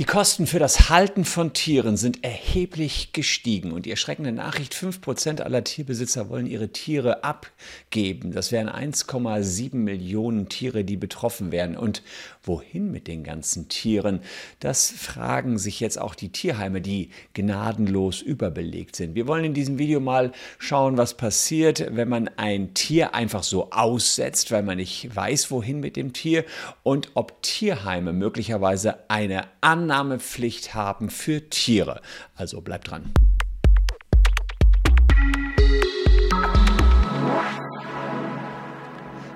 Die Kosten für das Halten von Tieren sind erheblich gestiegen und die erschreckende Nachricht, 5% aller Tierbesitzer wollen ihre Tiere abgeben. Das wären 1,7 Millionen Tiere, die betroffen wären. Und wohin mit den ganzen Tieren? Das fragen sich jetzt auch die Tierheime, die gnadenlos überbelegt sind. Wir wollen in diesem Video mal schauen, was passiert, wenn man ein Tier einfach so aussetzt, weil man nicht weiß, wohin mit dem Tier und ob Tierheime möglicherweise eine Annahme Annahmepflicht haben für Tiere. Also bleibt dran.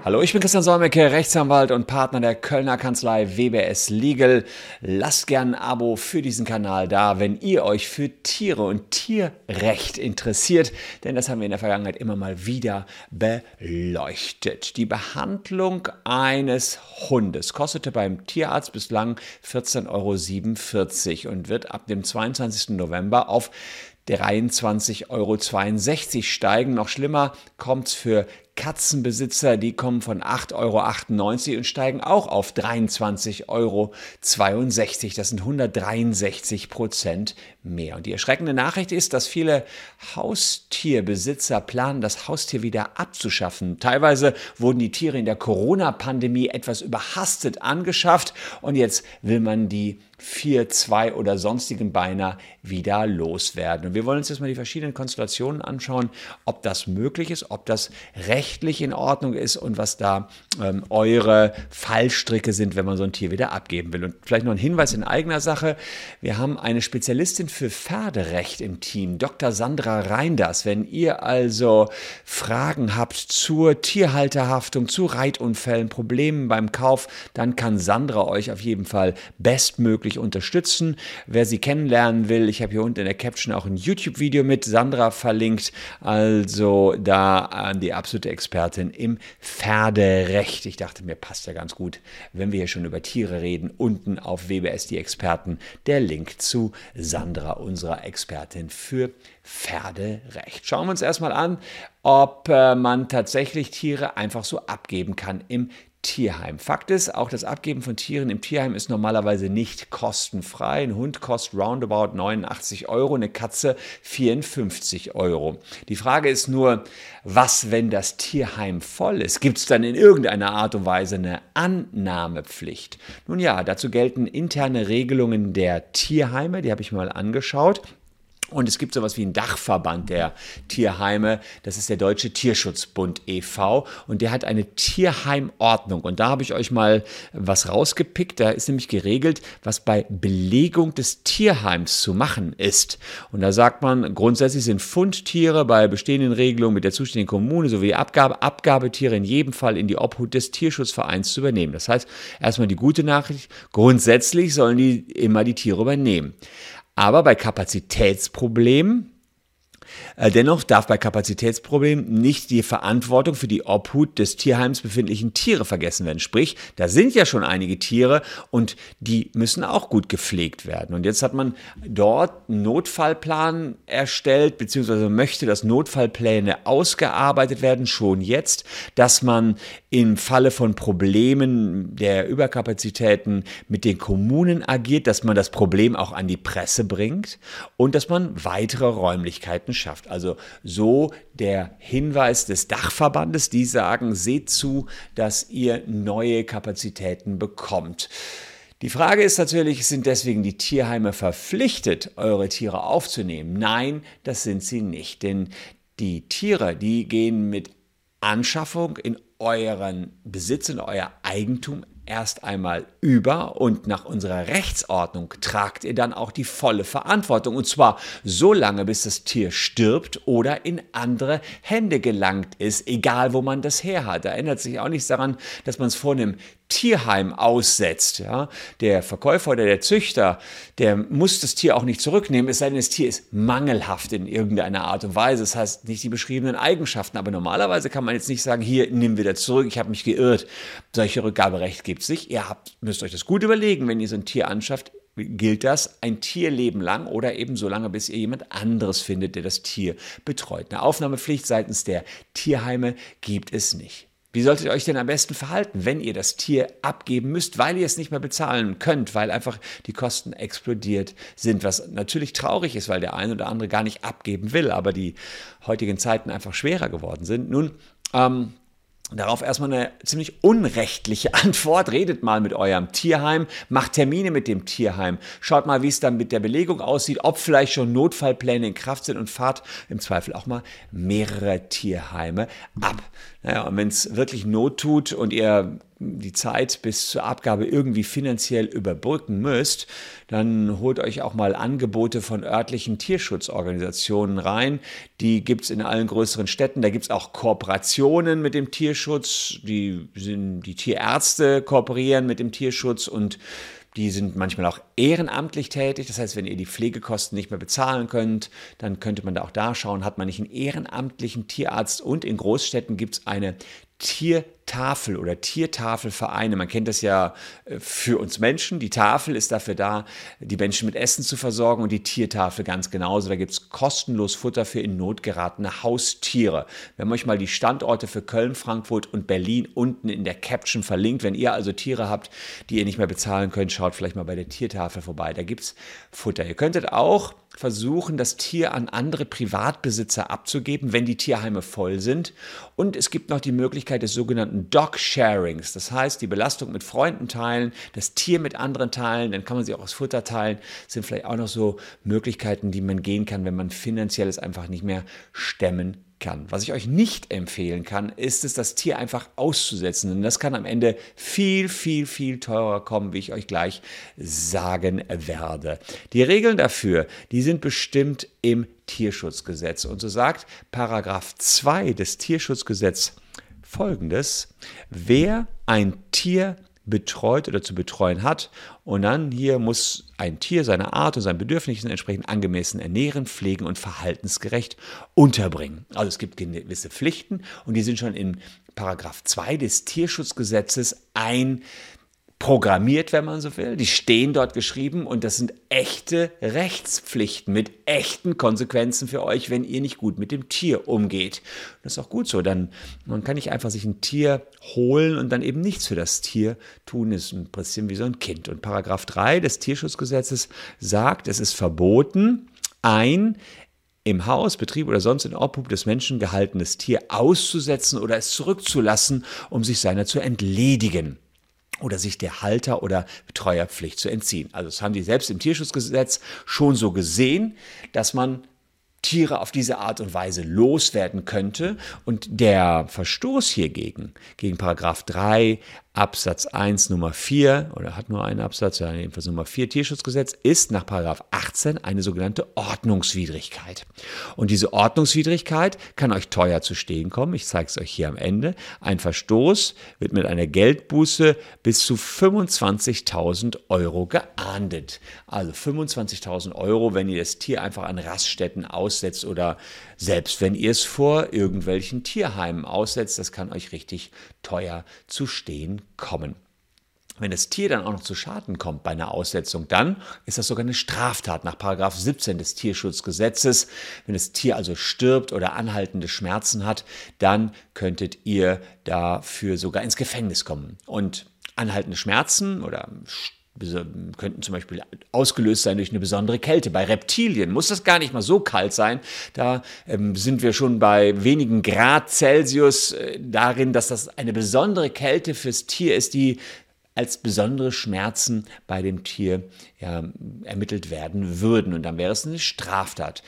Hallo, ich bin Christian Solmecke, Rechtsanwalt und Partner der Kölner Kanzlei WBS Legal. Lasst gern ein Abo für diesen Kanal da, wenn ihr euch für Tiere und Tierrecht interessiert, denn das haben wir in der Vergangenheit immer mal wieder beleuchtet. Die Behandlung eines Hundes kostete beim Tierarzt bislang 14,47 Euro und wird ab dem 22. November auf 23,62 Euro steigen. Noch schlimmer kommt es für Katzenbesitzer, die kommen von 8,98 Euro und steigen auch auf 23,62 Euro. Das sind 163 Prozent mehr. Und die erschreckende Nachricht ist, dass viele Haustierbesitzer planen, das Haustier wieder abzuschaffen. Teilweise wurden die Tiere in der Corona-Pandemie etwas überhastet angeschafft und jetzt will man die vier, zwei oder sonstigen Beiner wieder loswerden. Und wir wollen uns jetzt mal die verschiedenen Konstellationen anschauen, ob das möglich ist, ob das rechtlich in Ordnung ist und was da ähm, eure Fallstricke sind, wenn man so ein Tier wieder abgeben will. Und vielleicht noch ein Hinweis in eigener Sache. Wir haben eine Spezialistin für Pferderecht im Team, Dr. Sandra Reinders. Wenn ihr also Fragen habt zur Tierhalterhaftung, zu Reitunfällen, Problemen beim Kauf, dann kann Sandra euch auf jeden Fall bestmöglich unterstützen. Wer sie kennenlernen will, ich habe hier unten in der Caption auch ein YouTube-Video mit Sandra verlinkt. Also da an die absolute Expertin im Pferderecht. Ich dachte mir, passt ja ganz gut, wenn wir hier schon über Tiere reden. Unten auf WBS die Experten der Link zu Sandra, unserer Expertin für Pferderecht. Schauen wir uns erstmal an, ob äh, man tatsächlich Tiere einfach so abgeben kann im Tierheim. Fakt ist, auch das Abgeben von Tieren im Tierheim ist normalerweise nicht kostenfrei. Ein Hund kostet roundabout 89 Euro, eine Katze 54 Euro. Die Frage ist nur, was, wenn das Tierheim voll ist? Gibt es dann in irgendeiner Art und Weise eine Annahmepflicht? Nun ja, dazu gelten interne Regelungen der Tierheime, die habe ich mal angeschaut. Und es gibt sowas wie einen Dachverband der Tierheime. Das ist der Deutsche Tierschutzbund e.V. Und der hat eine Tierheimordnung. Und da habe ich euch mal was rausgepickt. Da ist nämlich geregelt, was bei Belegung des Tierheims zu machen ist. Und da sagt man, grundsätzlich sind Fundtiere bei bestehenden Regelungen mit der zuständigen Kommune sowie Abgabe, Abgabetiere in jedem Fall in die Obhut des Tierschutzvereins zu übernehmen. Das heißt, erstmal die gute Nachricht, grundsätzlich sollen die immer die Tiere übernehmen. Aber bei Kapazitätsproblemen Dennoch darf bei Kapazitätsproblemen nicht die Verantwortung für die Obhut des Tierheims befindlichen Tiere vergessen werden. Sprich, da sind ja schon einige Tiere und die müssen auch gut gepflegt werden. Und jetzt hat man dort einen Notfallplan erstellt, beziehungsweise möchte, dass Notfallpläne ausgearbeitet werden, schon jetzt, dass man im Falle von Problemen der Überkapazitäten mit den Kommunen agiert, dass man das Problem auch an die Presse bringt und dass man weitere Räumlichkeiten schafft. Also so der Hinweis des Dachverbandes, die sagen, seht zu, dass ihr neue Kapazitäten bekommt. Die Frage ist natürlich, sind deswegen die Tierheime verpflichtet, eure Tiere aufzunehmen? Nein, das sind sie nicht. Denn die Tiere, die gehen mit Anschaffung in euren Besitz, in euer Eigentum erst einmal über und nach unserer Rechtsordnung tragt ihr dann auch die volle Verantwortung. Und zwar so lange, bis das Tier stirbt oder in andere Hände gelangt ist, egal wo man das her hat. Da ändert sich auch nichts daran, dass man es vor einem Tierheim aussetzt. Ja? Der Verkäufer oder der Züchter, der muss das Tier auch nicht zurücknehmen, es sei denn, das Tier ist mangelhaft in irgendeiner Art und Weise. Das heißt, nicht die beschriebenen Eigenschaften. Aber normalerweise kann man jetzt nicht sagen, hier, nimm wieder zurück, ich habe mich geirrt. Solche Rückgaberecht gibt es nicht. Ihr habt, müsst euch das gut überlegen, wenn ihr so ein Tier anschafft, gilt das ein Tierleben lang oder eben so lange, bis ihr jemand anderes findet, der das Tier betreut. Eine Aufnahmepflicht seitens der Tierheime gibt es nicht. Wie solltet ihr euch denn am besten verhalten, wenn ihr das Tier abgeben müsst, weil ihr es nicht mehr bezahlen könnt, weil einfach die Kosten explodiert sind, was natürlich traurig ist, weil der eine oder andere gar nicht abgeben will, aber die heutigen Zeiten einfach schwerer geworden sind. Nun, ähm, Darauf erstmal eine ziemlich unrechtliche Antwort. Redet mal mit eurem Tierheim, macht Termine mit dem Tierheim, schaut mal, wie es dann mit der Belegung aussieht, ob vielleicht schon Notfallpläne in Kraft sind und fahrt im Zweifel auch mal mehrere Tierheime ab. Naja, und wenn es wirklich Not tut und ihr die Zeit bis zur Abgabe irgendwie finanziell überbrücken müsst, dann holt euch auch mal Angebote von örtlichen Tierschutzorganisationen rein. Die gibt es in allen größeren Städten. Da gibt es auch Kooperationen mit dem Tierschutz. Die, sind, die Tierärzte kooperieren mit dem Tierschutz und die sind manchmal auch ehrenamtlich tätig. Das heißt, wenn ihr die Pflegekosten nicht mehr bezahlen könnt, dann könnte man da auch da schauen, hat man nicht einen ehrenamtlichen Tierarzt. Und in Großstädten gibt es eine Tiertafel oder Tiertafelvereine. Man kennt das ja äh, für uns Menschen. Die Tafel ist dafür da, die Menschen mit Essen zu versorgen und die Tiertafel ganz genauso. Da gibt es kostenlos Futter für in Not geratene Haustiere. Wir haben euch mal die Standorte für Köln, Frankfurt und Berlin unten in der Caption verlinkt. Wenn ihr also Tiere habt, die ihr nicht mehr bezahlen könnt, schaut vielleicht mal bei der Tiertafel vorbei. Da gibt es Futter. Ihr könntet auch versuchen, das Tier an andere Privatbesitzer abzugeben, wenn die Tierheime voll sind. Und es gibt noch die Möglichkeit des sogenannten Dog Sharings. Das heißt, die Belastung mit Freunden teilen, das Tier mit anderen teilen, dann kann man sie auch aus Futter teilen. Das sind vielleicht auch noch so Möglichkeiten, die man gehen kann, wenn man finanziell es einfach nicht mehr stemmen kann. Was ich euch nicht empfehlen kann, ist es, das Tier einfach auszusetzen. Denn das kann am Ende viel, viel, viel teurer kommen, wie ich euch gleich sagen werde. Die Regeln dafür, die sind bestimmt im Tierschutzgesetz. Und so sagt Paragraph 2 des Tierschutzgesetzes folgendes. Wer ein Tier betreut oder zu betreuen hat. Und dann hier muss ein Tier seine Art und seinen Bedürfnissen entsprechend angemessen ernähren, pflegen und verhaltensgerecht unterbringen. Also es gibt gewisse Pflichten und die sind schon in Paragraph 2 des Tierschutzgesetzes ein programmiert, wenn man so will. Die stehen dort geschrieben und das sind echte Rechtspflichten mit echten Konsequenzen für euch, wenn ihr nicht gut mit dem Tier umgeht. Das ist auch gut so. Dann man kann nicht einfach sich ein Tier holen und dann eben nichts für das Tier tun. Das ist ein bisschen wie so ein Kind. Und Paragraph 3 des Tierschutzgesetzes sagt, es ist verboten, ein im Haus, Betrieb oder sonst in Obhub des Menschen gehaltenes Tier auszusetzen oder es zurückzulassen, um sich seiner zu entledigen oder sich der Halter- oder Betreuerpflicht zu entziehen. Also das haben die selbst im Tierschutzgesetz schon so gesehen, dass man Tiere auf diese Art und Weise loswerden könnte. Und der Verstoß hiergegen, gegen Paragraph 3 Absatz 1 Nummer 4 oder hat nur einen Absatz, ja, jedenfalls Nummer 4 Tierschutzgesetz, ist nach Paragraph 18 eine sogenannte Ordnungswidrigkeit. Und diese Ordnungswidrigkeit kann euch teuer zu stehen kommen. Ich zeige es euch hier am Ende. Ein Verstoß wird mit einer Geldbuße bis zu 25.000 Euro geahndet. Also 25.000 Euro, wenn ihr das Tier einfach an Raststätten aussetzt oder selbst wenn ihr es vor irgendwelchen Tierheimen aussetzt, das kann euch richtig teuer zu stehen kommen. Wenn das Tier dann auch noch zu Schaden kommt bei einer Aussetzung, dann ist das sogar eine Straftat nach 17 des Tierschutzgesetzes. Wenn das Tier also stirbt oder anhaltende Schmerzen hat, dann könntet ihr dafür sogar ins Gefängnis kommen. Und anhaltende Schmerzen oder könnten zum Beispiel ausgelöst sein durch eine besondere Kälte. Bei Reptilien muss das gar nicht mal so kalt sein. Da ähm, sind wir schon bei wenigen Grad Celsius äh, darin, dass das eine besondere Kälte fürs Tier ist, die als besondere Schmerzen bei dem Tier ja, ermittelt werden würden. Und dann wäre es eine Straftat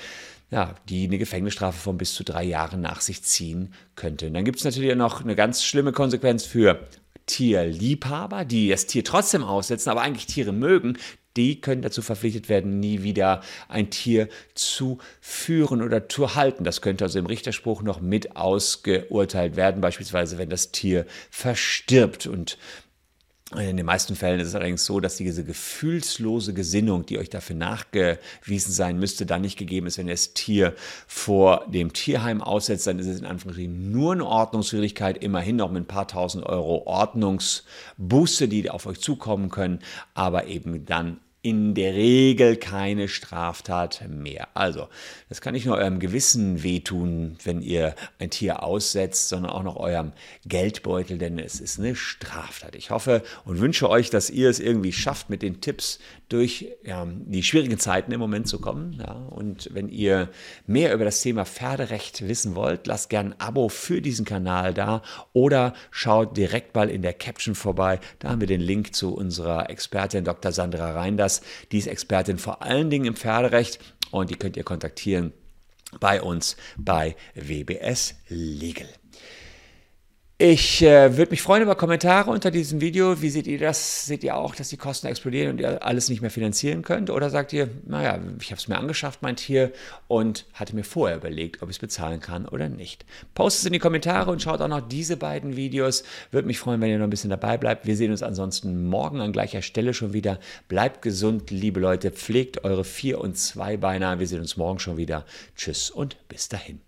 ja, die eine Gefängnisstrafe von bis zu drei Jahren nach sich ziehen könnte. Und dann gibt es natürlich noch eine ganz schlimme Konsequenz für Tierliebhaber, die das Tier trotzdem aussetzen, aber eigentlich Tiere mögen, die können dazu verpflichtet werden, nie wieder ein Tier zu führen oder zu halten. Das könnte also im Richterspruch noch mit ausgeurteilt werden, beispielsweise wenn das Tier verstirbt. Und in den meisten Fällen ist es allerdings so, dass diese gefühlslose Gesinnung, die euch dafür nachgewiesen sein müsste, dann nicht gegeben ist, wenn ihr das Tier vor dem Tierheim aussetzt, dann ist es in Anführungsstrichen nur eine Ordnungswidrigkeit, immerhin noch mit ein paar tausend Euro Ordnungsbuße, die auf euch zukommen können, aber eben dann in der Regel keine Straftat mehr. Also, das kann nicht nur eurem Gewissen wehtun, wenn ihr ein Tier aussetzt, sondern auch noch eurem Geldbeutel, denn es ist eine Straftat. Ich hoffe und wünsche euch, dass ihr es irgendwie schafft, mit den Tipps durch ja, die schwierigen Zeiten im Moment zu kommen. Ja. Und wenn ihr mehr über das Thema Pferderecht wissen wollt, lasst gerne ein Abo für diesen Kanal da oder schaut direkt mal in der Caption vorbei. Da haben wir den Link zu unserer Expertin Dr. Sandra Reinders. Die ist Expertin vor allen Dingen im Pferderecht und die könnt ihr kontaktieren bei uns bei WBS Legal. Ich äh, würde mich freuen über Kommentare unter diesem Video. Wie seht ihr das? Seht ihr auch, dass die Kosten explodieren und ihr alles nicht mehr finanzieren könnt? Oder sagt ihr, naja, ich habe es mir angeschafft, mein Tier, und hatte mir vorher überlegt, ob ich es bezahlen kann oder nicht? Postet es in die Kommentare und schaut auch noch diese beiden Videos. Würde mich freuen, wenn ihr noch ein bisschen dabei bleibt. Wir sehen uns ansonsten morgen an gleicher Stelle schon wieder. Bleibt gesund, liebe Leute. Pflegt eure Vier- und Zweibeiner. Wir sehen uns morgen schon wieder. Tschüss und bis dahin.